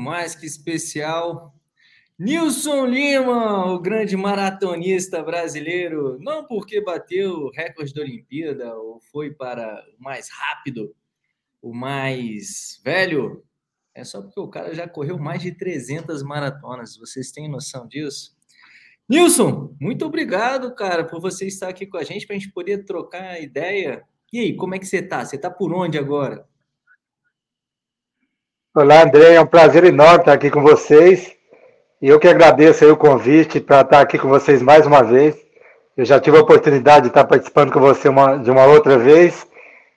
mais que especial. Nilson Lima, o grande maratonista brasileiro, não porque bateu o recorde da Olimpíada ou foi para o mais rápido, o mais velho, é só porque o cara já correu mais de 300 maratonas. Vocês têm noção disso? Nilson, muito obrigado, cara, por você estar aqui com a gente para a gente poder trocar ideia. E aí, como é que você tá? Você tá por onde agora? Olá, André, é um prazer enorme estar aqui com vocês. E eu que agradeço o convite para estar aqui com vocês mais uma vez. Eu já tive a oportunidade de estar participando com você uma, de uma outra vez.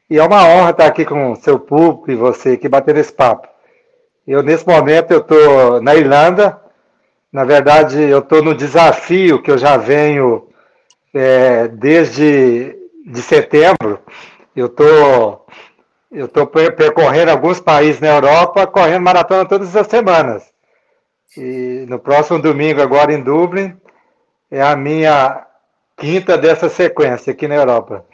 E é uma honra estar aqui com o seu público e você aqui batendo esse papo. Eu, nesse momento, eu estou na Irlanda. Na verdade, eu estou no desafio que eu já venho é, desde de setembro. Eu estou eu estou percorrendo alguns países na Europa, correndo maratona todas as semanas. E no próximo domingo, agora em Dublin, é a minha quinta dessa sequência aqui na Europa.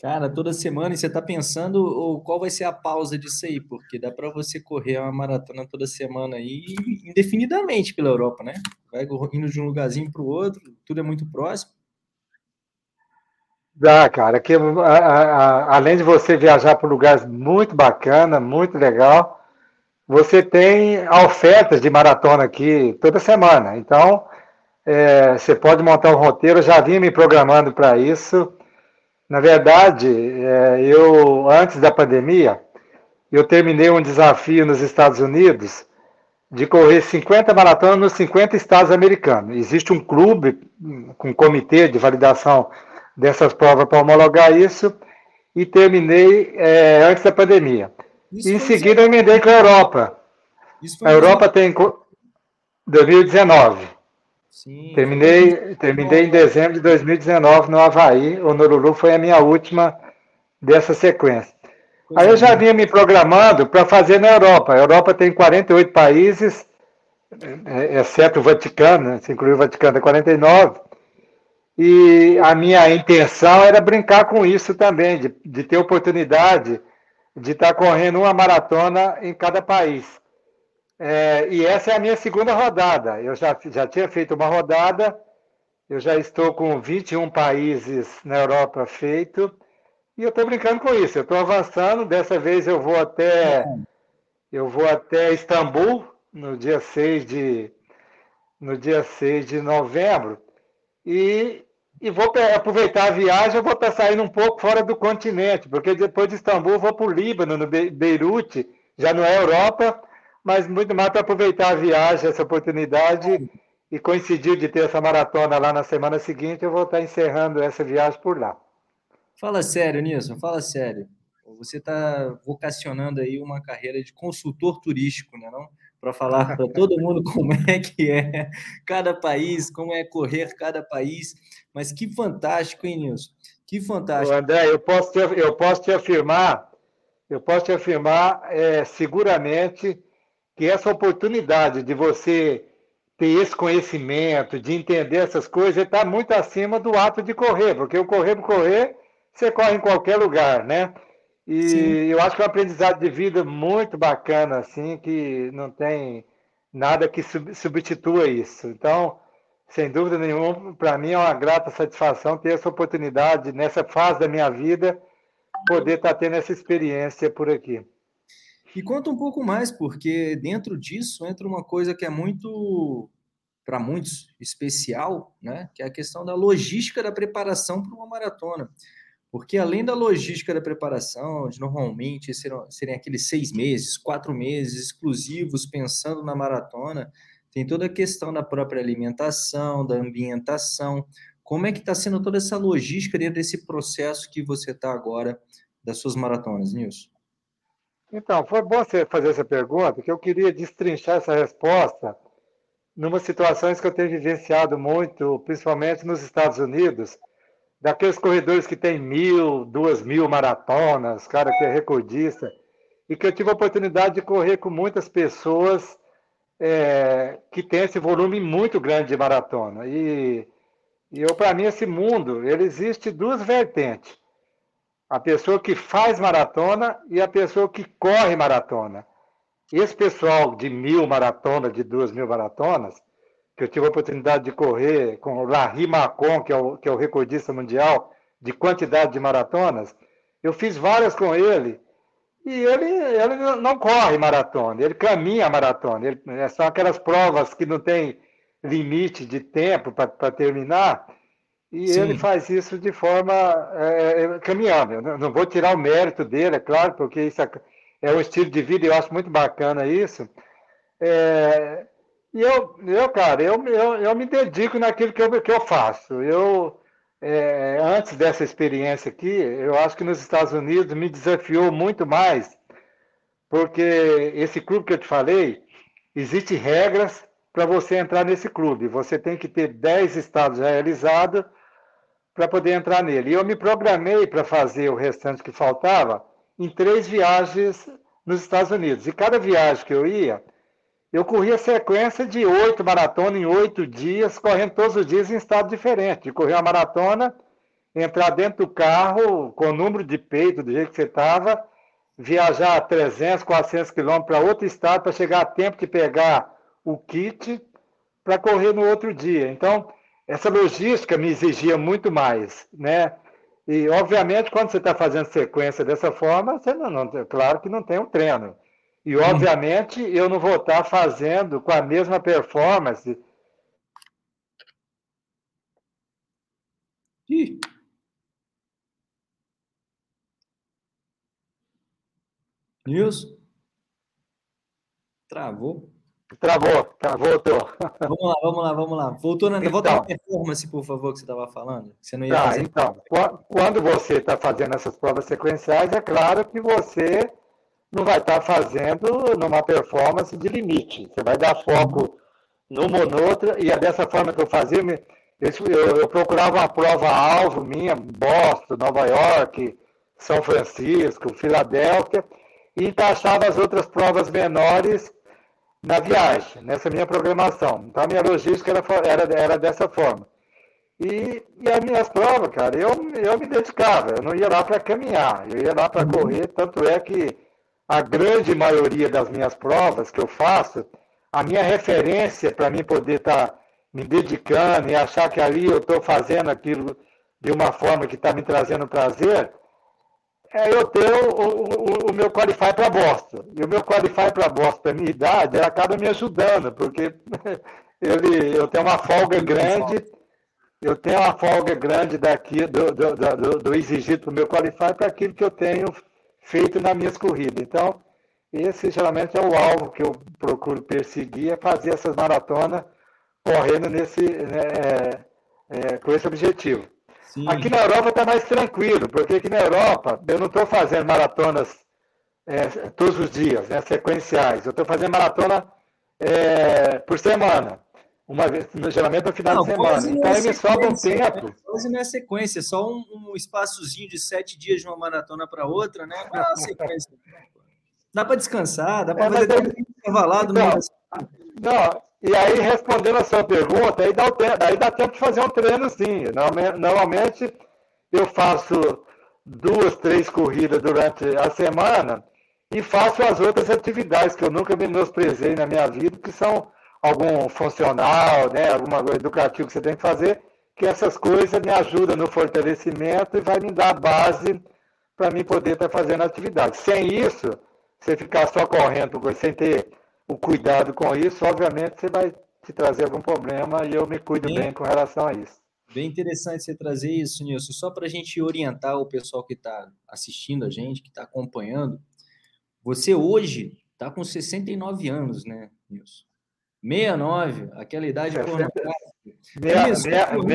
Cara, toda semana, e você está pensando qual vai ser a pausa disso aí? Porque dá para você correr uma maratona toda semana aí, indefinidamente pela Europa, né? Vai indo de um lugarzinho para o outro, tudo é muito próximo. Dá, cara, que a, a, além de você viajar para lugares muito bacana, muito legal, você tem ofertas de maratona aqui toda semana. Então, é, você pode montar um roteiro. Eu já vinha me programando para isso. Na verdade, é, eu antes da pandemia, eu terminei um desafio nos Estados Unidos de correr 50 maratonas nos 50 estados americanos. Existe um clube com um comitê de validação dessas provas para homologar isso e terminei é, antes da pandemia. Isso em seguida, eu emendei com a Europa. a Europa tem 2019. Sim, terminei, terminei em dezembro de 2019 no Havaí. O Noruru foi a minha última dessa sequência. Aí eu já vinha me programando para fazer na Europa. A Europa tem 48 países, é, exceto o Vaticano, né? se incluir o Vaticano, é 49. E a minha intenção era brincar com isso também, de, de ter oportunidade de estar correndo uma maratona em cada país. É, e essa é a minha segunda rodada. Eu já, já tinha feito uma rodada, eu já estou com 21 países na Europa feito, e eu estou brincando com isso. Eu estou avançando, dessa vez eu vou até eu vou até Istambul no dia 6 de no dia 6 de novembro. E e vou aproveitar a viagem, eu vou estar saindo um pouco fora do continente, porque depois de Istambul vou para o Líbano, no Beirute, já não é Europa, mas muito mais para aproveitar a viagem, essa oportunidade, e coincidiu de ter essa maratona lá na semana seguinte, eu vou estar encerrando essa viagem por lá. Fala sério, Nilson, fala sério. Você está vocacionando aí uma carreira de consultor turístico, né, não? Para falar para todo mundo como é que é cada país, como é correr cada país. Mas que fantástico, hein, Nilson? Que fantástico. Ô, André, eu posso te, eu posso te afirmar, eu posso te afirmar é, seguramente que essa oportunidade de você ter esse conhecimento, de entender essas coisas, está muito acima do ato de correr, porque o correr por correr, você corre em qualquer lugar, né? E Sim. eu acho que é um aprendizado de vida muito bacana, assim, que não tem nada que substitua isso. Então, sem dúvida nenhuma, para mim é uma grata satisfação ter essa oportunidade, nessa fase da minha vida, poder estar tá tendo essa experiência por aqui. E conta um pouco mais, porque dentro disso entra uma coisa que é muito, para muitos, especial, né? que é a questão da logística da preparação para uma maratona. Porque além da logística da preparação, de normalmente serem, serem aqueles seis meses, quatro meses exclusivos pensando na maratona, tem toda a questão da própria alimentação, da ambientação. Como é que está sendo toda essa logística dentro desse processo que você está agora das suas maratonas, Nilson? Então, foi bom você fazer essa pergunta, que eu queria destrinchar essa resposta numa situações que eu tenho vivenciado muito, principalmente nos Estados Unidos, daqueles corredores que tem mil, duas mil maratonas, cara que é recordista, e que eu tive a oportunidade de correr com muitas pessoas é, que tem esse volume muito grande de maratona. E, e eu, para mim, esse mundo, ele existe duas vertentes. A pessoa que faz maratona e a pessoa que corre maratona. esse pessoal de mil maratonas, de duas mil maratonas, que eu tive a oportunidade de correr com o Larry Macon, que é o, que é o recordista mundial de quantidade de maratonas, eu fiz várias com ele, e ele, ele não corre maratona, ele caminha maratona. Ele, é são aquelas provas que não tem limite de tempo para terminar, e Sim. ele faz isso de forma é, é, caminhando. Eu não vou tirar o mérito dele, é claro, porque isso é, é um estilo de vida e eu acho muito bacana isso. É, e eu, eu cara, eu, eu, eu me dedico naquilo que eu, que eu faço. Eu, é, antes dessa experiência aqui, eu acho que nos Estados Unidos me desafiou muito mais, porque esse clube que eu te falei, existem regras para você entrar nesse clube. Você tem que ter 10 estados realizados para poder entrar nele. E eu me programei para fazer o restante que faltava em três viagens nos Estados Unidos. E cada viagem que eu ia, eu corria sequência de oito maratonas em oito dias, correndo todos os dias em estado diferente. De correr uma maratona, entrar dentro do carro com o número de peito do jeito que você estava, viajar 300, 400 quilômetros para outro estado para chegar a tempo de pegar o kit para correr no outro dia. Então, essa logística me exigia muito mais, né? E, obviamente, quando você está fazendo sequência dessa forma, você não, não, claro que não tem um treino. E, obviamente, eu não vou estar fazendo com a mesma performance. Ih. Nilson? Travou? Travou, travou, tô. Vamos lá, vamos lá, vamos lá. Voltou na, então, volta na performance, por favor, que você estava falando. Você não ia tá, fazer... Então, quando você está fazendo essas provas sequenciais, é claro que você não vai estar tá fazendo numa performance de limite. Você vai dar foco numa ou noutra, e é dessa forma que eu fazia. Eu, eu procurava uma prova-alvo minha, Boston, Nova York, São Francisco, Filadélfia, e encaixava as outras provas menores na viagem, nessa minha programação. Então, a minha logística era, era, era dessa forma. E, e as minhas provas, cara, eu, eu me dedicava, eu não ia lá para caminhar, eu ia lá para uhum. correr, tanto é que a grande maioria das minhas provas que eu faço, a minha referência para mim poder estar tá me dedicando e achar que ali eu estou fazendo aquilo de uma forma que está me trazendo prazer, é eu ter o, o, o meu Qualify para Boston. E o meu Qualify para Boston, para minha idade, ele acaba me ajudando, porque ele, eu tenho uma folga grande, eu tenho uma folga grande daqui do, do, do, do exigido para o meu Qualify para aquilo que eu tenho feito nas minhas corridas. Então, esse geralmente é o alvo que eu procuro perseguir, é fazer essas maratonas correndo nesse, né, é, é, com esse objetivo. Sim. Aqui na Europa está mais tranquilo, porque aqui na Europa eu não estou fazendo maratonas é, todos os dias, né, sequenciais. Eu estou fazendo maratona é, por semana. Uma vez, geralmente no final não, de semana. Então aí me sobra um tempo. Né? Quase não é sequência, é só um, um espaçozinho de sete dias de uma maratona para outra, né? Não é sequência. Dá para descansar, dá para é, fazer um intervalado. Então, não, e aí, respondendo a sua pergunta, aí dá, o tempo, aí dá tempo de fazer um treino sim. Normalmente, eu faço duas, três corridas durante a semana e faço as outras atividades que eu nunca menosprezei na minha vida, que são algum funcional, né, alguma coisa educativa que você tem que fazer, que essas coisas me ajudam no fortalecimento e vai me dar base para mim poder estar fazendo atividade. Sem isso, você ficar só correndo, sem ter o cuidado com isso, obviamente você vai te trazer algum problema e eu me cuido bem, bem com relação a isso. Bem interessante você trazer isso, Nilson. Só para a gente orientar o pessoal que está assistindo a gente, que está acompanhando. Você hoje está com 69 anos, né, Nilson? 69, aquela idade é, pornográfica. 69,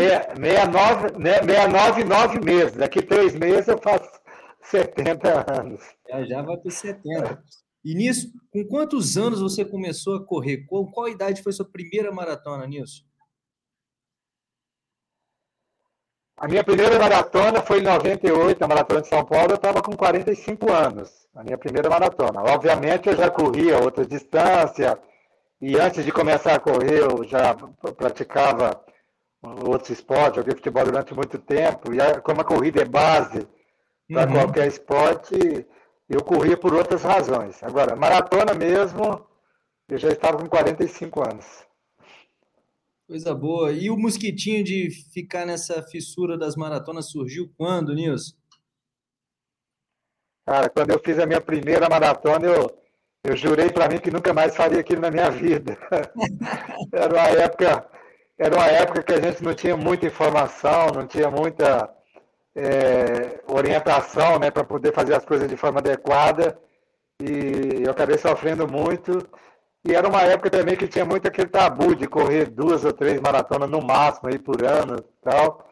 69, 9 meses. Daqui três meses eu faço 70 anos. Já, já vai para 70. E nisso, com quantos anos você começou a correr? Qual, qual idade foi sua primeira maratona, Nilson? A minha primeira maratona foi em 98, a maratona de São Paulo, eu estava com 45 anos, a minha primeira maratona. Obviamente eu já corria outras distâncias, e antes de começar a correr eu já praticava outros esportes, joguei futebol durante muito tempo, e como a corrida é base para uhum. qualquer esporte, eu corria por outras razões. Agora, maratona mesmo, eu já estava com 45 anos. Coisa boa. E o mosquitinho de ficar nessa fissura das maratonas surgiu quando, Nilson? Cara, quando eu fiz a minha primeira maratona, eu, eu jurei para mim que nunca mais faria aquilo na minha vida. era uma época, era uma época que a gente não tinha muita informação, não tinha muita é, orientação, né, para poder fazer as coisas de forma adequada. E eu acabei sofrendo muito. E era uma época também que tinha muito aquele tabu de correr duas ou três maratonas no máximo aí por ano, tal.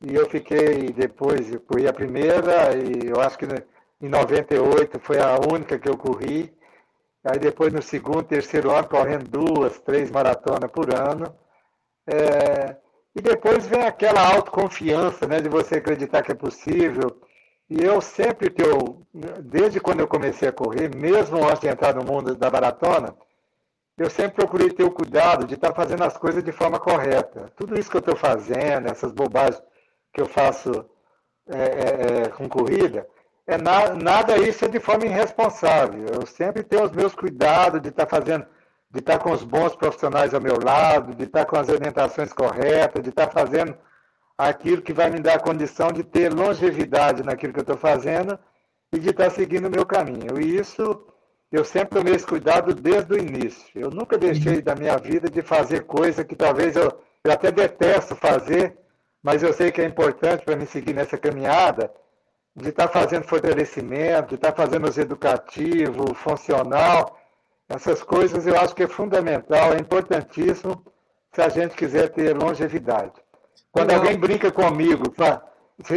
E eu fiquei depois, eu corri a primeira e eu acho que em 98 foi a única que eu corri. Aí depois no segundo, terceiro ano, correndo duas, três maratonas por ano. É, e depois vem aquela autoconfiança, né, de você acreditar que é possível. E eu sempre que eu, desde quando eu comecei a correr, mesmo antes de entrar no mundo da maratona, eu sempre procurei ter o cuidado de estar fazendo as coisas de forma correta. Tudo isso que eu estou fazendo, essas bobagens que eu faço é, é, é com corrida, é na, nada isso é de forma irresponsável. Eu sempre tenho os meus cuidados de estar fazendo, de estar com os bons profissionais ao meu lado, de estar com as orientações corretas, de estar fazendo aquilo que vai me dar a condição de ter longevidade naquilo que eu estou fazendo e de estar seguindo o meu caminho. E isso eu sempre tomei esse cuidado desde o início. Eu nunca deixei da minha vida de fazer coisa que talvez eu, eu até detesto fazer, mas eu sei que é importante para me seguir nessa caminhada de estar tá fazendo fortalecimento, de estar tá fazendo os educativo, funcional, essas coisas eu acho que é fundamental, é importantíssimo se a gente quiser ter longevidade. Quando Não. alguém brinca comigo,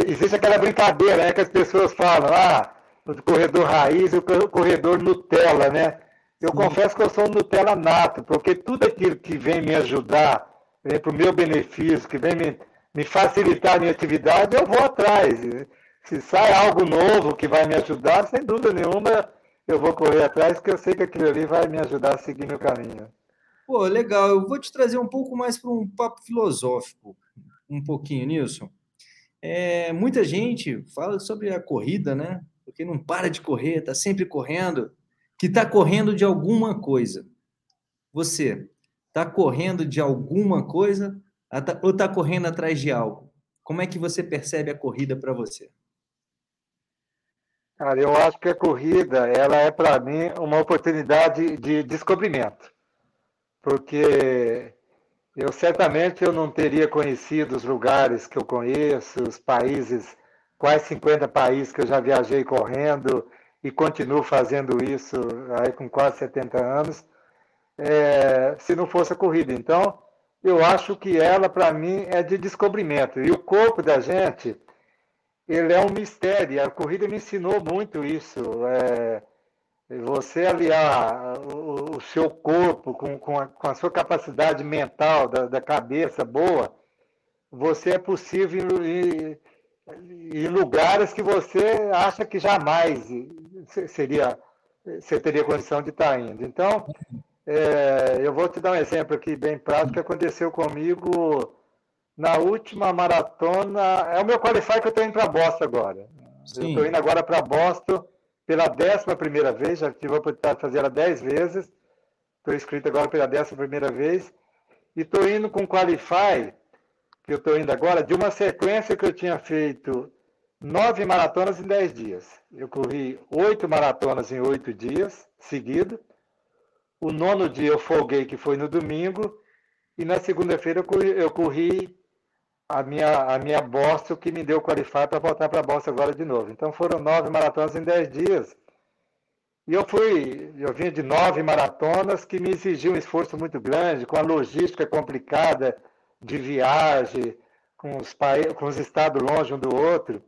existe aquela brincadeira né, que as pessoas falam, ah, o corredor raiz e o corredor Nutella, né? Eu Sim. confesso que eu sou um Nutella nato, porque tudo aquilo que vem me ajudar, vem para o meu benefício, que vem me, me facilitar a minha atividade, eu vou atrás se sai algo novo que vai me ajudar, sem dúvida nenhuma, eu vou correr atrás, porque eu sei que aquilo ali vai me ajudar a seguir meu caminho. Pô, legal. Eu vou te trazer um pouco mais para um papo filosófico, um pouquinho, Nilson. É, muita gente fala sobre a corrida, né? Porque não para de correr, está sempre correndo, que está correndo de alguma coisa. Você está correndo de alguma coisa ou está correndo atrás de algo? Como é que você percebe a corrida para você? Cara, eu acho que a corrida, ela é para mim uma oportunidade de descobrimento, porque eu certamente eu não teria conhecido os lugares que eu conheço, os países, quase 50 países que eu já viajei correndo e continuo fazendo isso aí com quase 70 anos, é, se não fosse a corrida. Então, eu acho que ela, para mim, é de descobrimento. E o corpo da gente, ele é um mistério. A corrida me ensinou muito isso. É, você aliar o, o, seu corpo com, com, a, com, a, sua capacidade mental, da, da, cabeça boa, você é possível ir em lugares que você acha que jamais seria, você teria condição de estar indo. Então, é, eu vou te dar um exemplo aqui bem prático que aconteceu comigo na última maratona. É o meu qualify que eu estou indo para Boston agora. Estou indo agora para Boston pela décima primeira vez, já tive a oportunidade de fazer ela dez vezes. Estou inscrito agora pela décima primeira vez. E estou indo com qualify, que eu estou indo agora, de uma sequência que eu tinha feito nove maratonas em dez dias. Eu corri oito maratonas em oito dias seguidos. O nono dia eu folguei, que foi no domingo. E na segunda-feira eu corri a minha, a minha Boston que me deu qualificar para voltar para a Boston agora de novo. Então foram nove maratonas em dez dias. E eu fui, eu vim de nove maratonas que me exigiam um esforço muito grande, com a logística complicada de viagem, com os, com os estados longe um do outro.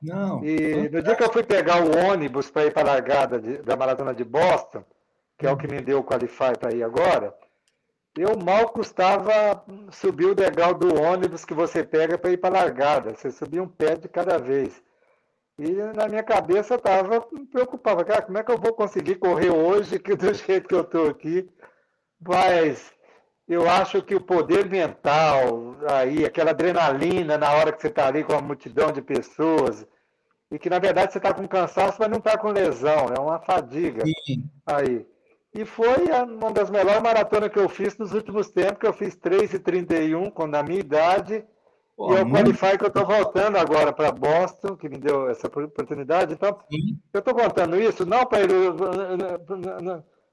Não. E no dia que eu fui pegar o ônibus para ir para a largada de, da maratona de Boston, que é o que me deu o qualify para ir agora, eu mal custava subir o degrau do ônibus que você pega para ir para a largada. Você subia um pé de cada vez. E na minha cabeça estava preocupado. Cara, como é que eu vou conseguir correr hoje que do jeito que eu estou aqui? Mas eu acho que o poder mental, aí, aquela adrenalina na hora que você está ali com uma multidão de pessoas, e que na verdade você está com cansaço, mas não está com lesão, é uma fadiga Sim. aí. E foi uma das melhores maratonas que eu fiz nos últimos tempos, que eu fiz 3,31 com na minha idade. Pô, e é o Qualify que eu estou voltando agora para Boston, que me deu essa oportunidade. Então, Sim. eu estou contando isso não para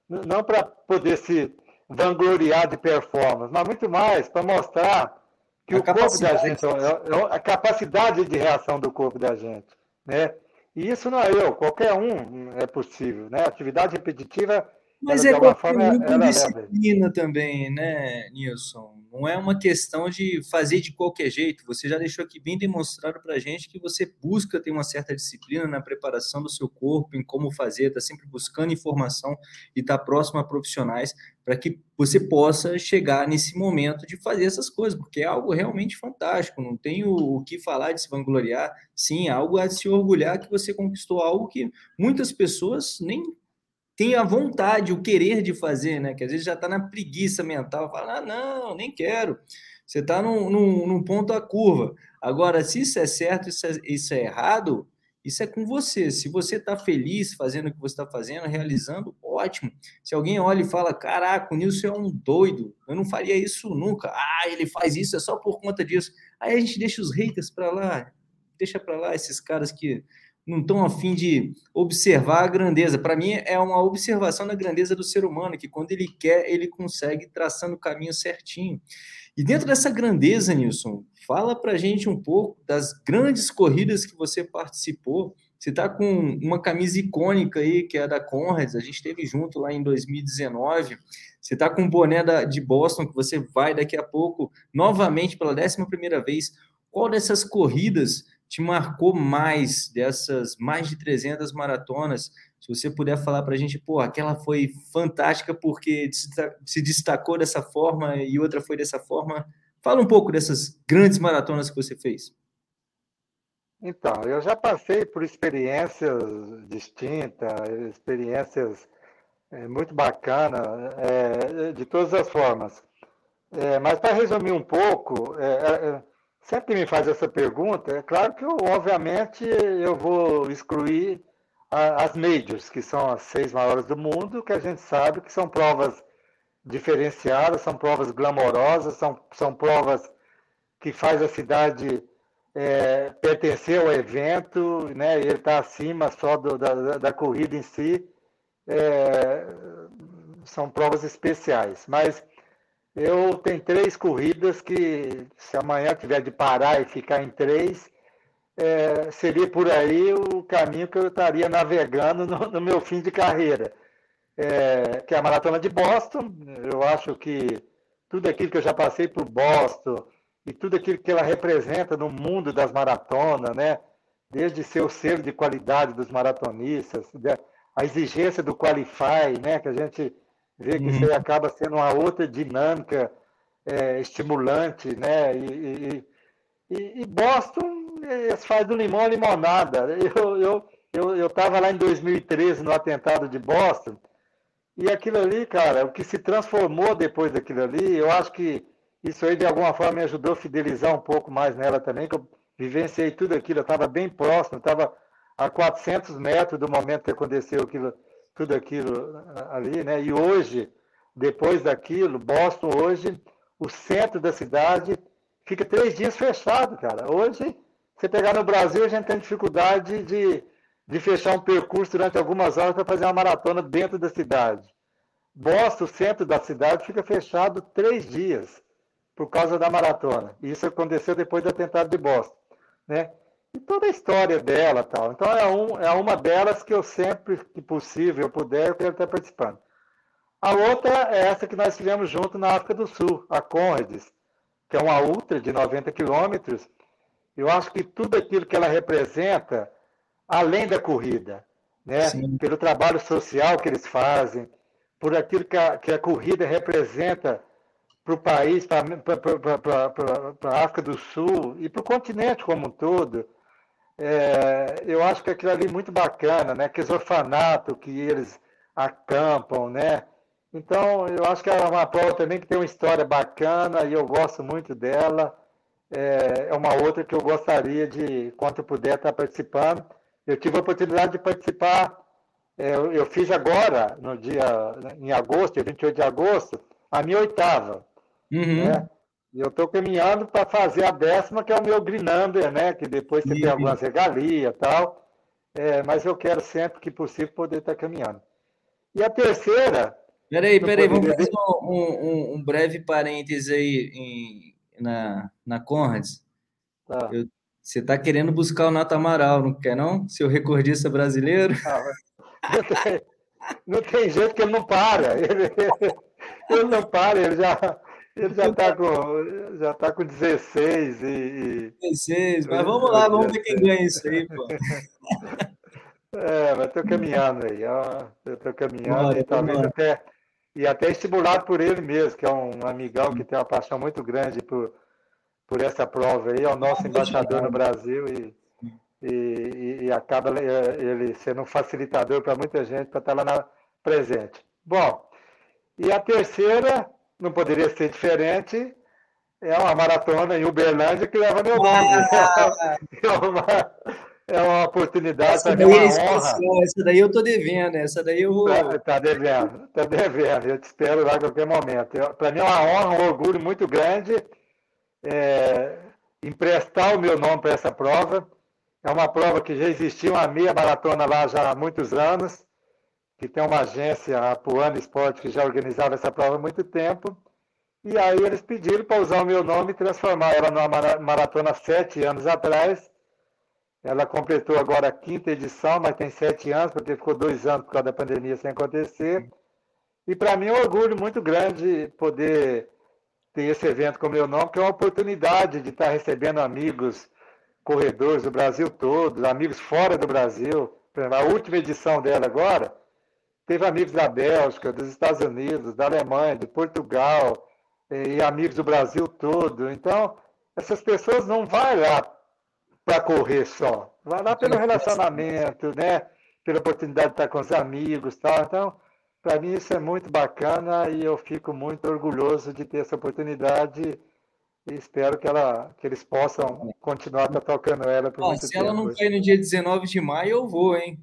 não para poder se vangloriar de performance, mas muito mais para mostrar que a o corpo da gente, é, é a capacidade de reação do corpo da gente, né? E isso não é eu, qualquer um é possível, né? Atividade repetitiva mas é um com disciplina também, né, Nilson? Não é uma questão de fazer de qualquer jeito. Você já deixou aqui bem demonstrado para a gente que você busca ter uma certa disciplina na preparação do seu corpo, em como fazer, está sempre buscando informação e está próximo a profissionais para que você possa chegar nesse momento de fazer essas coisas, porque é algo realmente fantástico. Não tem o, o que falar de se vangloriar. Sim, é algo a se orgulhar que você conquistou algo que muitas pessoas nem tem a vontade, o querer de fazer, né? Que às vezes já está na preguiça mental, fala, ah, não, nem quero. Você está num, num, num, ponto a curva. Agora, se isso é certo, isso é, isso é errado, isso é com você. Se você está feliz fazendo o que você está fazendo, realizando, ótimo. Se alguém olha e fala, caraca, o Nilson é um doido, eu não faria isso nunca. Ah, ele faz isso, é só por conta disso. Aí a gente deixa os haters para lá, deixa para lá esses caras que não estão afim de observar a grandeza. Para mim, é uma observação da grandeza do ser humano, que quando ele quer, ele consegue traçando o caminho certinho. E dentro dessa grandeza, Nilson, fala para a gente um pouco das grandes corridas que você participou. Você está com uma camisa icônica aí, que é a da Conrads, a gente esteve junto lá em 2019. Você está com o boné da, de Boston, que você vai daqui a pouco, novamente, pela 11 primeira vez. Qual dessas corridas te marcou mais dessas mais de 300 maratonas? Se você puder falar para a gente, pô, aquela foi fantástica porque se destacou dessa forma e outra foi dessa forma. Fala um pouco dessas grandes maratonas que você fez. Então, eu já passei por experiências distintas, experiências é, muito bacanas, é, de todas as formas. É, mas para resumir um pouco, Sempre me faz essa pergunta, é claro que eu, obviamente, eu vou excluir a, as majors, que são as seis maiores do mundo, que a gente sabe que são provas diferenciadas, são provas glamorosas, são, são provas que faz a cidade é, pertencer ao evento, né, ele está acima só do, da, da corrida em si. É, são provas especiais. Mas eu tenho três corridas que, se amanhã tiver de parar e ficar em três, é, seria por aí o caminho que eu estaria navegando no, no meu fim de carreira. É, que é a Maratona de Boston. Eu acho que tudo aquilo que eu já passei por Boston e tudo aquilo que ela representa no mundo das maratonas, né? desde seu selo de qualidade dos maratonistas, a exigência do Qualify, né? que a gente vê que isso aí uhum. acaba sendo uma outra dinâmica é, estimulante, né? E, e, e Boston eles faz do limão a limonada. Eu eu eu eu estava lá em 2013 no atentado de Boston e aquilo ali, cara, o que se transformou depois daquilo ali, eu acho que isso aí de alguma forma me ajudou a fidelizar um pouco mais nela também, que eu vivenciei tudo aquilo, eu estava bem próximo, estava a 400 metros do momento que aconteceu aquilo tudo aquilo ali, né? E hoje, depois daquilo, Boston hoje, o centro da cidade fica três dias fechado, cara. Hoje, você pegar no Brasil, a gente tem dificuldade de, de fechar um percurso durante algumas horas para fazer uma maratona dentro da cidade. Boston, o centro da cidade, fica fechado três dias por causa da maratona. Isso aconteceu depois do atentado de Boston, né? E toda a história dela tal. Então é, um, é uma delas que eu sempre que possível eu puder, eu quero estar participando. A outra é essa que nós tivemos junto na África do Sul, a Conrads, que é uma ultra de 90 quilômetros. Eu acho que tudo aquilo que ela representa, além da corrida, né? pelo trabalho social que eles fazem, por aquilo que a, que a corrida representa para o país, para a África do Sul e para o continente como um todo, é, eu acho que aquilo ali é muito bacana, né? Aqueles orfanatos que eles acampam, né? Então, eu acho que é uma prova também que tem uma história bacana e eu gosto muito dela. É, é uma outra que eu gostaria de, quanto puder, estar participando. Eu tive a oportunidade de participar, é, eu, eu fiz agora, no dia, em agosto, dia 28 de agosto, a minha oitava. Uhum. Né? E eu estou caminhando para fazer a décima, que é o meu Green Number, né? Que depois você tem algumas regalias e tal. É, mas eu quero sempre que possível poder estar tá caminhando. E a terceira. Peraí, peraí, vamos fazer um, um, um, breve parêntese aí em, na, na Conrads. Tá. Eu, você está querendo buscar o Nato Amaral, não quer não? Seu recordista brasileiro? Ah, não, tem, não tem jeito que ele não para. Ele, ele não para, ele já ele já está com, já tá com 16 e. 16, mas vamos lá, vamos ver quem ganha isso aí, pô. É, mas estou caminhando aí, ó. Estou caminhando e talvez até. E até estimulado por ele mesmo, que é um amigão que tem uma paixão muito grande por, por essa prova aí, é o nosso embaixador no Brasil e, e, e acaba ele sendo um facilitador para muita gente para estar lá na, presente. Bom, e a terceira não poderia ser diferente. É uma maratona em Uberlândia que leva meu nome. Ah, é, uma, é uma oportunidade para mim, uma é honra. Essa daí eu estou devendo, essa daí eu vou. Está tá devendo, está devendo. Eu te espero lá a qualquer momento. Para mim é uma honra, um orgulho muito grande é, emprestar o meu nome para essa prova. É uma prova que já existia uma meia maratona lá já há muitos anos que tem uma agência, a Puano Esporte, que já organizava essa prova há muito tempo. E aí eles pediram para usar o meu nome e transformar ela numa maratona sete anos atrás. Ela completou agora a quinta edição, mas tem sete anos, porque ficou dois anos por causa da pandemia sem acontecer. E para mim é um orgulho muito grande poder ter esse evento com meu nome, que é uma oportunidade de estar recebendo amigos corredores do Brasil todo, amigos fora do Brasil. A última edição dela agora, teve amigos da Bélgica, dos Estados Unidos, da Alemanha, de Portugal, e amigos do Brasil todo. Então, essas pessoas não vão lá para correr só, vai lá pelo relacionamento, né? pela oportunidade de estar com os amigos. Tal. Então, para mim isso é muito bacana e eu fico muito orgulhoso de ter essa oportunidade e espero que, ela, que eles possam continuar tocando ela por muito se tempo. ela não cair no dia 19 de maio, eu vou, hein?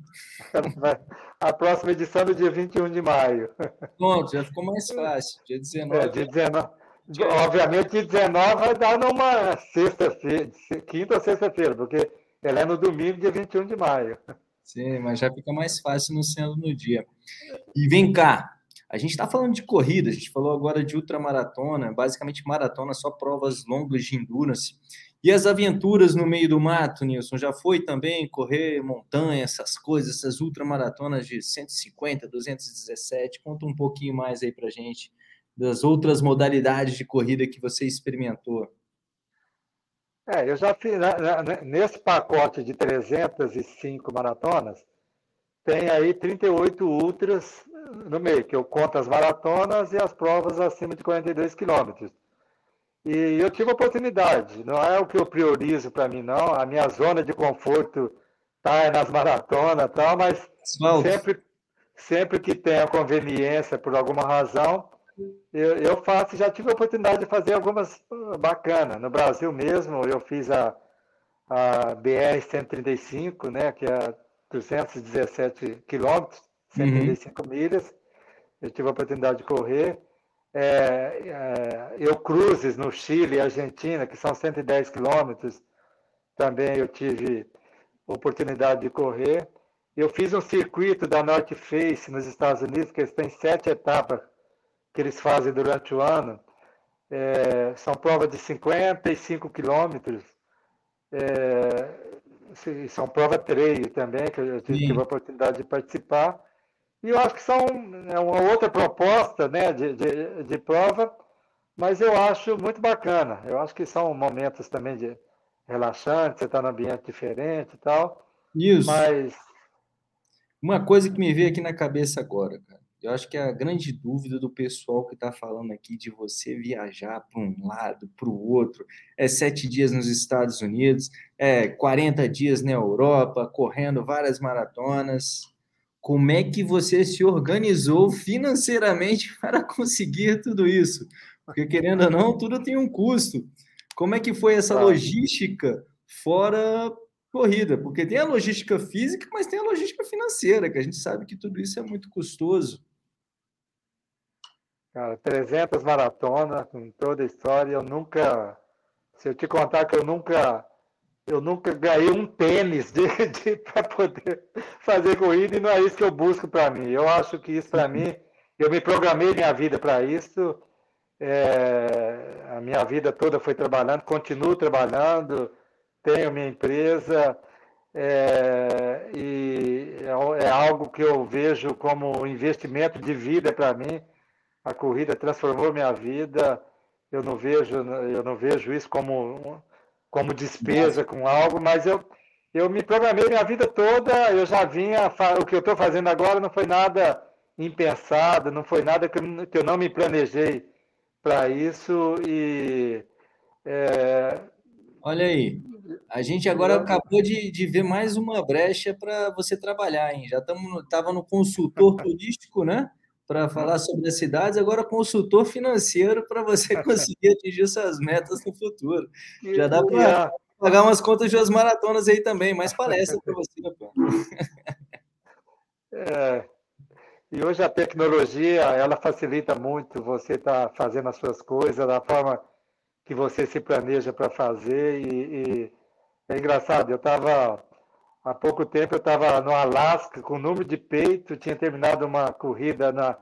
A próxima edição é no dia 21 de maio. Pronto, já ficou mais fácil. Dia 19. É, dia 19. Obviamente, dia 19 vai dar numa sexta-feira, quinta ou sexta-feira, porque ela é no domingo, dia 21 de maio. Sim, mas já fica mais fácil não sendo no dia. E vem cá, a gente está falando de corrida, a gente falou agora de ultramaratona, basicamente maratona, só provas longas de endurance. E as aventuras no meio do mato, Nilson, já foi também correr montanha, essas coisas, essas ultramaratonas de 150, 217. Conta um pouquinho mais aí para gente das outras modalidades de corrida que você experimentou. É, eu já fiz, né, né, nesse pacote de 305 maratonas, tem aí 38 ultras no meio, que eu conto as maratonas e as provas acima de 42 quilômetros. E eu tive oportunidade, não é o que eu priorizo para mim, não. A minha zona de conforto está nas maratonas tal, mas sempre, sempre que tem a conveniência por alguma razão, eu, eu faço. Já tive a oportunidade de fazer algumas uh, bacanas. No Brasil mesmo, eu fiz a, a BR-135, né, que é 217 quilômetros, 135 uhum. milhas. Eu tive a oportunidade de correr. É, é, eu cruzes no Chile e Argentina, que são 110 quilômetros, também eu tive oportunidade de correr. Eu fiz um circuito da North Face nos Estados Unidos, que eles têm sete etapas que eles fazem durante o ano. É, são provas de 55 quilômetros. É, são prova treino também, que eu tive Sim. a oportunidade de participar. E eu acho que são é uma outra proposta né, de, de, de prova, mas eu acho muito bacana. Eu acho que são momentos também de relaxantes, você está num ambiente diferente e tal. Isso. Mas. Uma coisa que me veio aqui na cabeça agora, cara. Eu acho que a grande dúvida do pessoal que está falando aqui de você viajar para um lado, para o outro, é sete dias nos Estados Unidos, é 40 dias na Europa, correndo várias maratonas como é que você se organizou financeiramente para conseguir tudo isso? Porque, querendo ou não, tudo tem um custo. Como é que foi essa logística fora corrida, porque tem a logística física, mas tem a logística financeira, que a gente sabe que tudo isso é muito custoso. Cara, 300 maratonas, com toda a história, eu nunca. Se eu te contar que eu nunca. Eu nunca ganhei um tênis de, de para poder fazer corrida e não é isso que eu busco para mim. Eu acho que isso para mim, eu me programei minha vida para isso. É, a minha vida toda foi trabalhando, continuo trabalhando, tenho minha empresa é, e é, é algo que eu vejo como um investimento de vida para mim. A corrida transformou minha vida. Eu não vejo, eu não vejo isso como como despesa com algo, mas eu eu me programei minha vida toda. Eu já vinha o que eu estou fazendo agora não foi nada impensado, não foi nada que eu não me planejei para isso e é... olha aí a gente agora acabou de, de ver mais uma brecha para você trabalhar, hein? Já estava no consultor turístico, né? Para falar sobre as cidades, agora consultor financeiro para você conseguir atingir suas metas no futuro. Já dá para pagar umas contas de umas maratonas aí também, mais palestra para você, né, É, e hoje a tecnologia, ela facilita muito você estar tá fazendo as suas coisas da forma que você se planeja para fazer e, e, é engraçado, eu estava há pouco tempo eu estava no Alasca com número de peito, tinha terminado uma corrida na,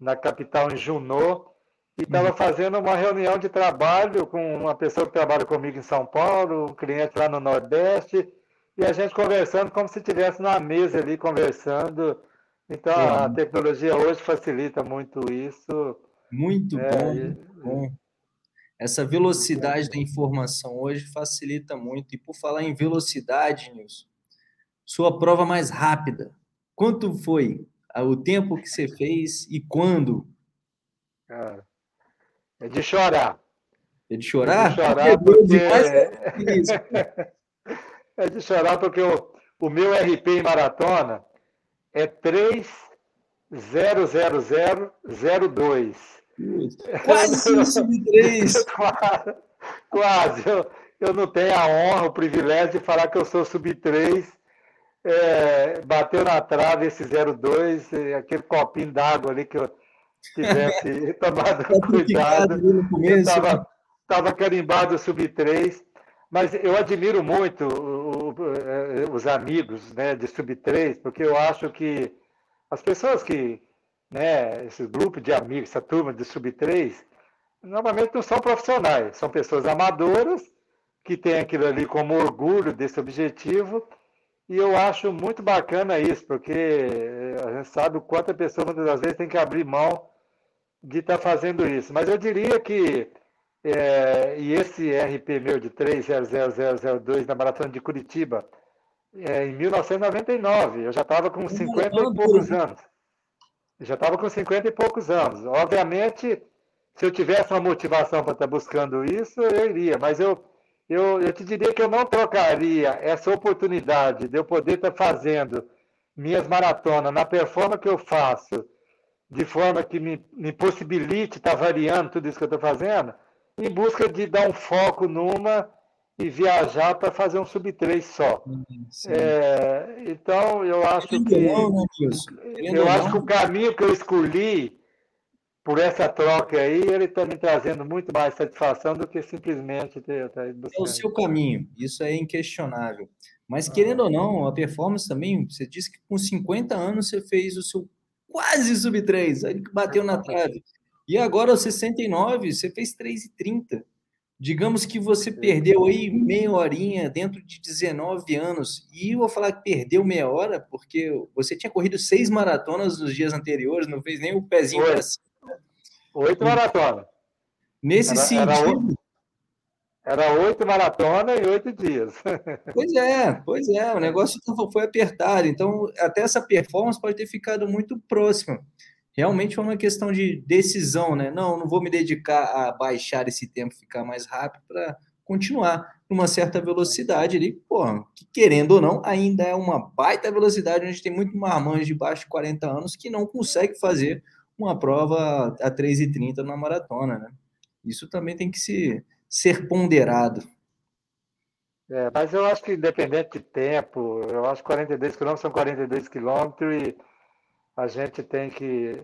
na capital em Juneau e estava uhum. fazendo uma reunião de trabalho com uma pessoa que trabalha comigo em São Paulo, um cliente lá no Nordeste, e a gente conversando como se estivesse numa mesa ali conversando. Então a tecnologia hoje facilita muito isso. Muito é, bom, e, bom. Essa velocidade da informação hoje facilita muito. E por falar em velocidade, Nilson, sua prova mais rápida, quanto foi o tempo que você fez e quando? É de chorar. É de chorar? É de chorar porque... é de chorar porque o, o meu RP em maratona é 300002. Quase sub-3. Quase. Eu, eu não tenho a honra, o privilégio de falar que eu sou sub-3. É, bateu na trave esse 02, aquele copinho d'água ali que eu tivesse tomado tá cuidado. Estava carimbado sub-3. Mas eu admiro muito é, os amigos né, de sub-3, porque eu acho que as pessoas que, né, esse grupo de amigos, essa turma de sub-3, normalmente não são profissionais, são pessoas amadoras que têm aquilo ali como orgulho desse objetivo. E eu acho muito bacana isso, porque a gente sabe o quanto a pessoa muitas das vezes tem que abrir mão de estar tá fazendo isso. Mas eu diria que, é, e esse RP meu de 300002 na Maratona de Curitiba, é, em 1999, eu já estava com 50 e poucos anos já estava com 50 e poucos anos. Obviamente, se eu tivesse uma motivação para estar buscando isso, eu iria, mas eu, eu, eu te diria que eu não trocaria essa oportunidade de eu poder estar fazendo minhas maratonas na performance que eu faço, de forma que me, me possibilite estar variando tudo isso que eu estou fazendo, em busca de dar um foco numa e viajar para fazer um sub-3 só. É, então, eu acho que. Não, né, eu acho que o caminho que eu escolhi por essa troca aí, ele está me trazendo muito mais satisfação do que simplesmente ter, ter É o seu caminho, isso é inquestionável. Mas, querendo ou não, a performance também, você disse que com 50 anos você fez o seu quase sub-3, aí bateu na trave. E agora, aos 69, você fez 3,30. Digamos que você perdeu aí meia horinha dentro de 19 anos. E eu vou falar que perdeu meia hora porque você tinha corrido seis maratonas nos dias anteriores, não fez nem o pezinho para cima. Oito maratonas. Nesse era, sentido. Era oito maratonas e oito dias. Pois é, pois é, o negócio foi apertado. Então, até essa performance pode ter ficado muito próxima realmente foi uma questão de decisão, né? Não, não vou me dedicar a baixar esse tempo, ficar mais rápido para continuar numa certa velocidade ali, pô, que querendo ou não, ainda é uma baita velocidade, onde tem muito marmanjo de baixo de 40 anos que não consegue fazer uma prova a 3,30 na maratona, né? Isso também tem que se, ser ponderado. É, mas eu acho que independente de tempo, eu acho que 42 quilômetros são 42 quilômetros e a gente tem que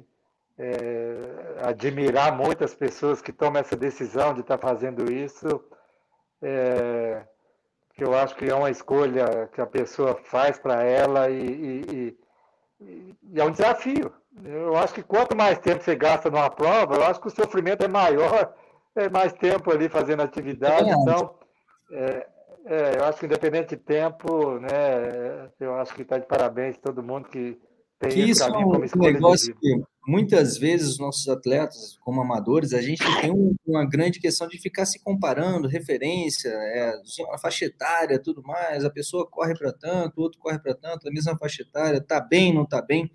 é, admirar muitas pessoas que tomam essa decisão de estar tá fazendo isso, é, que eu acho que é uma escolha que a pessoa faz para ela e, e, e, e, é um desafio. Eu acho que quanto mais tempo você gasta numa prova, eu acho que o sofrimento é maior, é mais tempo ali fazendo atividade. É então, é, é, eu acho que independente de tempo, né, eu acho que está de parabéns todo mundo que tem que esse isso caminho como escolha um negócio que muitas vezes os nossos atletas, como amadores, a gente tem um, uma grande questão de ficar se comparando, referência, é, a faixa etária, tudo mais, a pessoa corre para tanto, o outro corre para tanto, a mesma faixa etária, está bem, não está bem.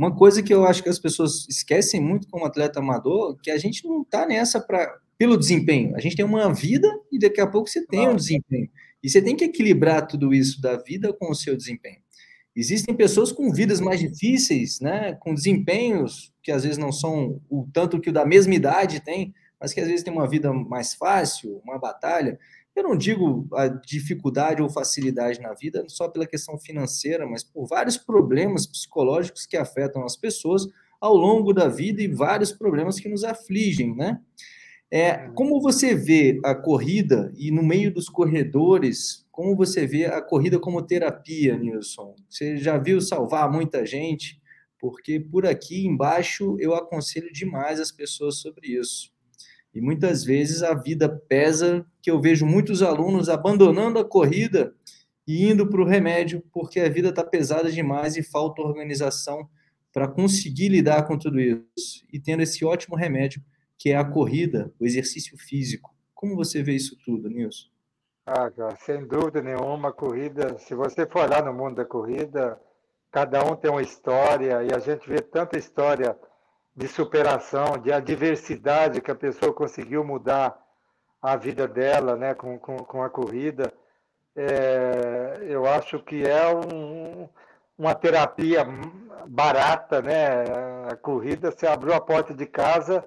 Uma coisa que eu acho que as pessoas esquecem muito como atleta amador, que a gente não está nessa para pelo desempenho. A gente tem uma vida e daqui a pouco você tem um desempenho. E você tem que equilibrar tudo isso da vida com o seu desempenho. Existem pessoas com vidas mais difíceis, né, com desempenhos que às vezes não são o tanto que o da mesma idade tem, mas que às vezes tem uma vida mais fácil, uma batalha. Eu não digo a dificuldade ou facilidade na vida só pela questão financeira, mas por vários problemas psicológicos que afetam as pessoas ao longo da vida e vários problemas que nos afligem, né? É, como você vê a corrida e no meio dos corredores, como você vê a corrida como terapia, Nilson? Você já viu salvar muita gente? Porque por aqui embaixo eu aconselho demais as pessoas sobre isso. E muitas vezes a vida pesa, que eu vejo muitos alunos abandonando a corrida e indo para o remédio, porque a vida está pesada demais e falta organização para conseguir lidar com tudo isso. E tendo esse ótimo remédio que é a corrida, o exercício físico. Como você vê isso tudo, Nilson? Ah, sem dúvida nenhuma, a corrida, se você for lá no mundo da corrida, cada um tem uma história e a gente vê tanta história de superação, de adversidade que a pessoa conseguiu mudar a vida dela né, com, com, com a corrida. É, eu acho que é um, uma terapia barata, né? A corrida, você abriu a porta de casa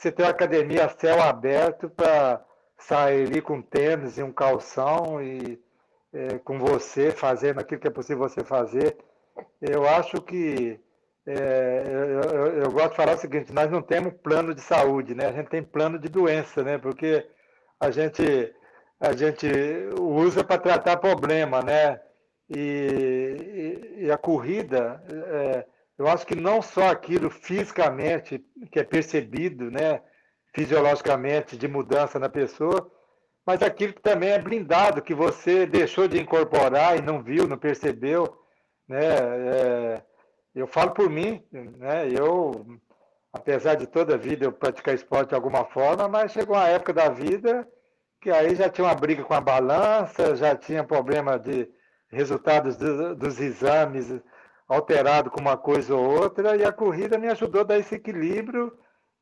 você tem uma academia céu aberto para sair ali com tênis e um calção e é, com você fazendo aquilo que é possível você fazer. Eu acho que é, eu, eu, gosto de falar o seguinte: nós não temos plano de saúde, né? A gente tem plano de doença, né? Porque a gente a gente usa para tratar problema, né? E, e, e a corrida é, eu acho que não só aquilo fisicamente que é percebido, né, fisiologicamente de mudança na pessoa, mas aquilo que também é blindado, que você deixou de incorporar e não viu, não percebeu, né? É, eu falo por mim, né? Eu, apesar de toda a vida eu praticar esporte de alguma forma, mas chegou uma época da vida que aí já tinha uma briga com a balança, já tinha problema de resultados do, dos exames alterado com uma coisa ou outra, e a corrida me ajudou a dar esse equilíbrio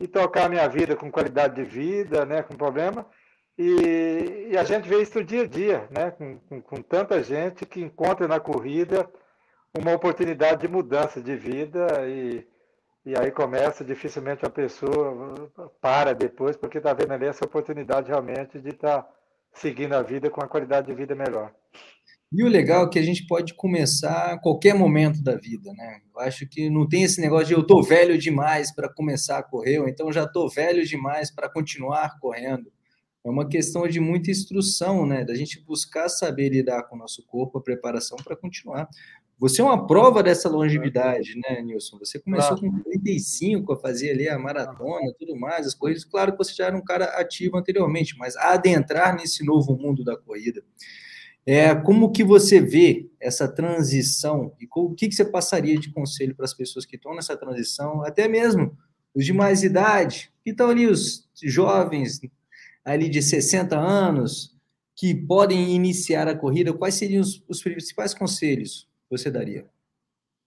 e tocar a minha vida com qualidade de vida, né, com problema. E, e a gente vê isso dia a dia, né, com, com, com, tanta gente que encontra na corrida uma oportunidade de mudança de vida e, e aí começa, dificilmente a pessoa para depois, porque está vendo ali essa oportunidade realmente de estar tá seguindo a vida com uma qualidade de vida melhor. E o legal é que a gente pode começar a qualquer momento da vida, né? Eu acho que não tem esse negócio de eu tô velho demais para começar a correr, ou então já tô velho demais para continuar correndo. É uma questão de muita instrução, né? Da gente buscar saber lidar com o nosso corpo, a preparação para continuar. Você é uma prova dessa longevidade, né, Nilson? Você começou claro. com 35 a fazer ali a maratona, tudo mais, as coisas. Claro que você já era um cara ativo anteriormente, mas adentrar nesse novo mundo da corrida. É, como que você vê essa transição e o que, que você passaria de conselho para as pessoas que estão nessa transição, até mesmo os de mais idade, que estão ali os jovens ali de 60 anos, que podem iniciar a corrida, quais seriam os, os principais conselhos você daria?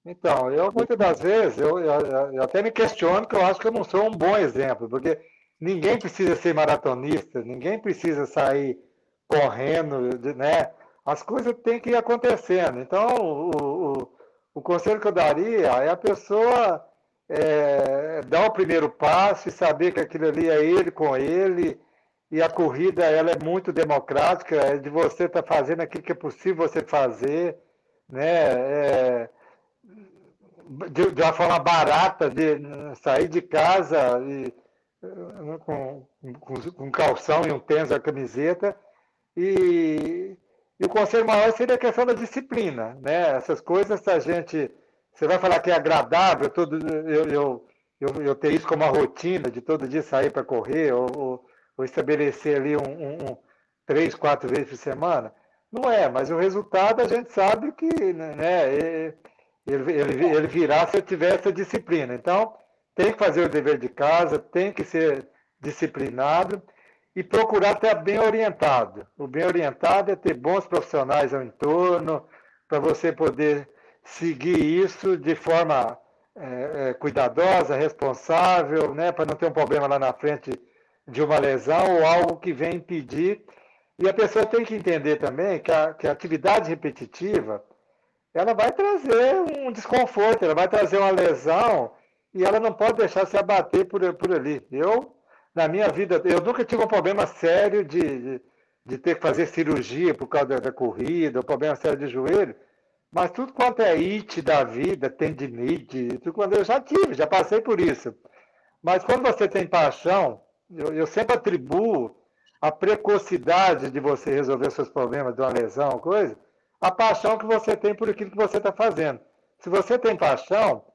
Então, eu muitas das vezes, eu, eu, eu, até me questiono que eu acho que eu não sou um bom exemplo, porque ninguém precisa ser maratonista, ninguém precisa sair correndo, né? as coisas têm que ir acontecendo. Então, o, o, o conselho que eu daria é a pessoa é, dar o primeiro passo e saber que aquilo ali é ele com ele, e a corrida ela é muito democrática, é de você estar tá fazendo aquilo que é possível você fazer, né? É, de, de, uma forma barata, de sair de casa e, com, com, com calção e um tênis, a camiseta, e, e o conselho maior seria a questão da disciplina, né? Essas coisas a gente, você vai falar que é agradável, todo, eu, eu, eu, eu ter isso como uma rotina de todo dia sair para correr ou, ou ou estabelecer ali um, um, um, três, quatro vezes por semana. Não é, mas o resultado a gente sabe que né, ele, ele, ele virá se tiver essa disciplina. Então, tem que fazer o dever de casa, tem que ser disciplinado e procurar estar bem orientado. O bem orientado é ter bons profissionais ao entorno, para você poder seguir isso de forma é, é, cuidadosa, responsável, né, para não ter um problema lá na frente de uma lesão ou algo que vem impedir. E a pessoa tem que entender também que a, que a atividade repetitiva ela vai trazer um desconforto, ela vai trazer uma lesão e ela não pode deixar se abater por, por ali. Eu, na minha vida, eu nunca tive um problema sério de, de, de ter que fazer cirurgia por causa da, da corrida, um problema sério de joelho, mas tudo quanto é IT da vida, tendinite, tudo quanto eu já tive, já passei por isso. Mas quando você tem paixão, eu, eu sempre atribuo a precocidade de você resolver seus problemas de uma lesão, coisa, a paixão que você tem por aquilo que você está fazendo. Se você tem paixão,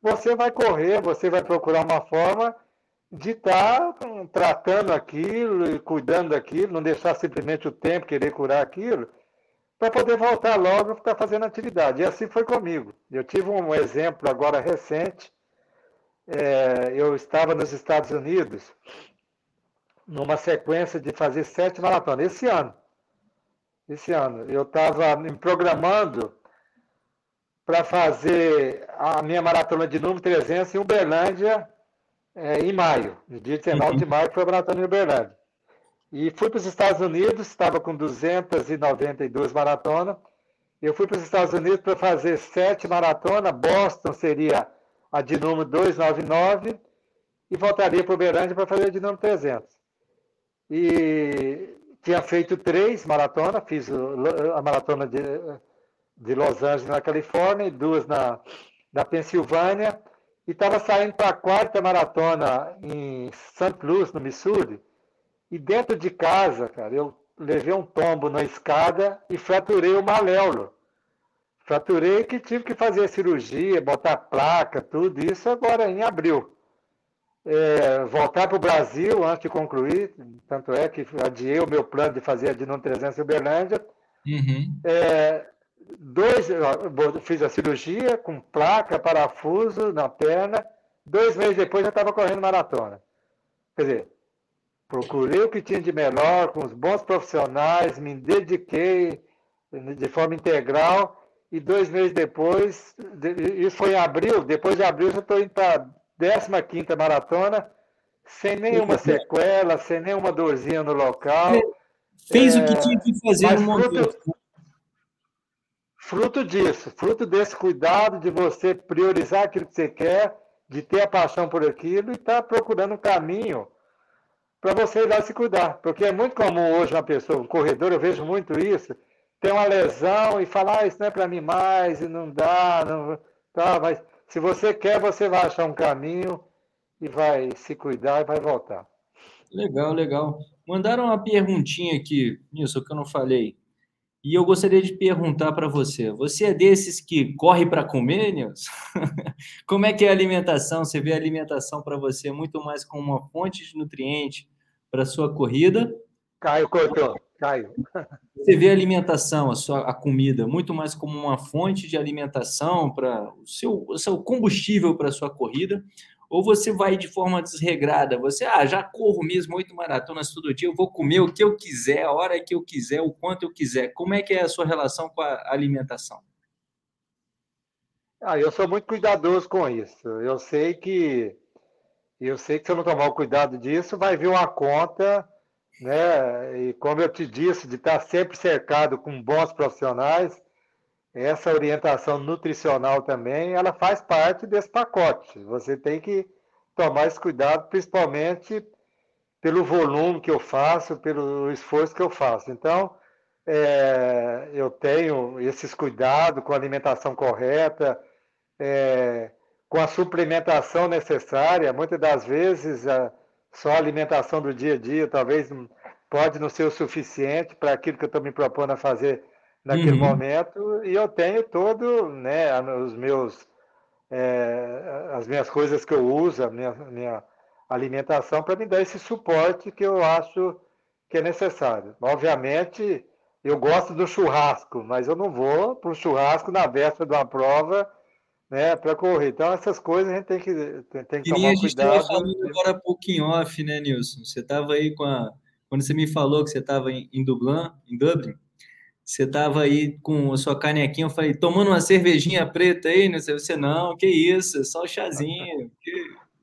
você vai correr, você vai procurar uma forma de estar tá tratando aquilo e cuidando daquilo, não deixar simplesmente o tempo querer curar aquilo, para poder voltar logo e ficar fazendo atividade. E assim foi comigo. Eu tive um exemplo agora recente. É, eu estava nos Estados Unidos numa sequência de fazer sete maratonas. Esse ano. Esse ano. Eu estava me programando para fazer a minha maratona de número 300 em Uberlândia é, em maio. No dia 19 uhum. de maio foi a maratona em Uberlândia. E fui para os Estados Unidos, estava com 292 maratonas. Eu fui para os Estados Unidos para fazer sete maratonas. Boston seria a de número 299 e voltaria para Uberlândia para fazer a de número 300 e tinha feito três maratonas, fiz a maratona de, de Los Angeles, na Califórnia, e duas na, na Pensilvânia, e estava saindo para a quarta maratona em St. Louis, no Missouri, e dentro de casa, cara, eu levei um tombo na escada e fraturei o maléolo. Fraturei que tive que fazer cirurgia, botar placa, tudo isso agora em abril é, voltar para o Brasil antes de concluir, tanto é que adiei o meu plano de fazer a Dinamo 300 em Uberlândia. Uhum. É, dois, fiz a cirurgia com placa, parafuso na perna. Dois meses depois já estava correndo maratona. Quer dizer, procurei o que tinha de melhor, com os bons profissionais, me dediquei de forma integral. E dois meses depois, isso foi em abril, depois de abril já estou indo para 15 maratona, sem nenhuma sequela, sem nenhuma dorzinha no local. Fez é, o que é, tinha que fazer no fruto, momento. Fruto disso, fruto desse cuidado de você priorizar aquilo que você quer, de ter a paixão por aquilo e estar tá procurando um caminho para você ir lá se cuidar. Porque é muito comum hoje uma pessoa, um corredor, eu vejo muito isso, ter uma lesão e falar, ah, isso não é para mim mais, e não dá, não, tá, mas se você quer, você vai achar um caminho e vai se cuidar e vai voltar. Legal, legal. Mandaram uma perguntinha aqui, Nilson, que eu não falei. E eu gostaria de perguntar para você: você é desses que corre para comer, Nilson? Como é que é a alimentação? Você vê a alimentação para você muito mais como uma fonte de nutriente para sua corrida? Caio cortou. Caio. Você vê a alimentação, a sua a comida, muito mais como uma fonte de alimentação para o seu, o seu combustível para a sua corrida, ou você vai de forma desregrada? Você, ah, já corro mesmo oito maratonas todo dia, eu vou comer o que eu quiser, a hora que eu quiser, o quanto eu quiser. Como é que é a sua relação com a alimentação? Ah, eu sou muito cuidadoso com isso. Eu sei que eu sei que se eu não tomar o cuidado disso, vai vir uma conta né? E como eu te disse, de estar sempre cercado com bons profissionais, essa orientação nutricional também, ela faz parte desse pacote. Você tem que tomar esse cuidado, principalmente pelo volume que eu faço, pelo esforço que eu faço. Então, é, eu tenho esses cuidados com a alimentação correta, é, com a suplementação necessária. Muitas das vezes, a, só a alimentação do dia a dia talvez pode não ser o suficiente para aquilo que eu estou me propondo a fazer naquele uhum. momento. E eu tenho todo, né, os meus, é, as minhas coisas que eu uso, a minha, minha alimentação para me dar esse suporte que eu acho que é necessário. Obviamente, eu gosto do churrasco, mas eu não vou para o churrasco na véspera de uma prova né, para correr. Então, essas coisas a gente tem que, tem, que tomar cuidado. a gente estava falando agora há em off, né, Nilson? Você estava aí com a... Quando você me falou que você estava em, em Dublin, em Dublin, você estava aí com a sua canequinha, eu falei, tomando uma cervejinha preta aí, né? Você, não, que isso, só o chazinho.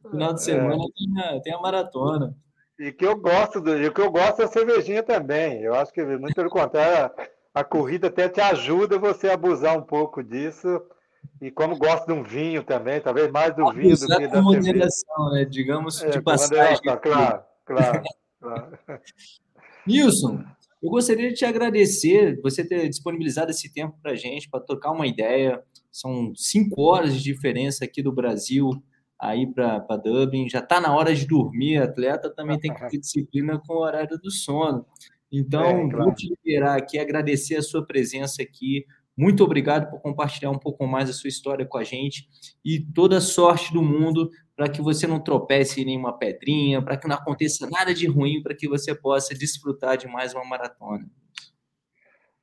Final de é. semana é. tem, a, tem a maratona. E que eu gosto do, e que eu gosto da cervejinha também. Eu acho que muito pelo contrário, a, a corrida até te ajuda você a abusar um pouco disso. E como gosto de um vinho também, talvez mais do vinho do que da moderação, né? Digamos é, de passagem. Claro, claro, claro. Nilson, eu gostaria de te agradecer você ter disponibilizado esse tempo para a gente, para tocar uma ideia. São cinco horas de diferença aqui do Brasil aí para Dublin, já está na hora de dormir, atleta também tem que ter disciplina com o horário do sono. Então, é, claro. vou te liberar aqui, agradecer a sua presença aqui. Muito obrigado por compartilhar um pouco mais a sua história com a gente e toda sorte do mundo para que você não tropece em nenhuma pedrinha, para que não aconteça nada de ruim, para que você possa desfrutar de mais uma maratona.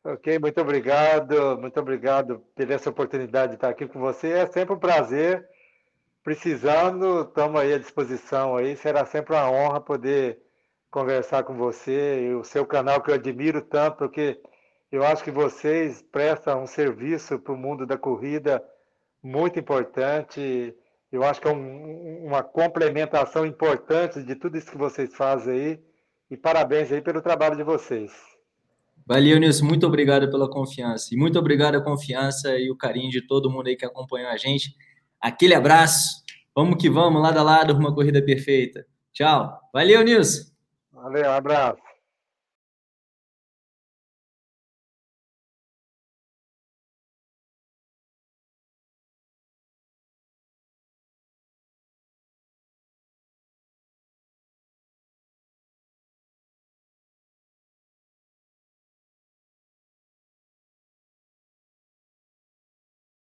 Ok, muito obrigado, muito obrigado por essa oportunidade de estar aqui com você. É sempre um prazer precisando, estamos aí à disposição aí. Será sempre uma honra poder conversar com você e o seu canal que eu admiro tanto, porque eu acho que vocês prestam um serviço para o mundo da corrida muito importante. Eu acho que é um, uma complementação importante de tudo isso que vocês fazem aí. E parabéns aí pelo trabalho de vocês. Valeu, Nilson. Muito obrigado pela confiança. E muito obrigado a confiança e o carinho de todo mundo aí que acompanhou a gente. Aquele abraço. Vamos que vamos, lado a lado, uma corrida perfeita. Tchau. Valeu, Nilson. Valeu, um abraço.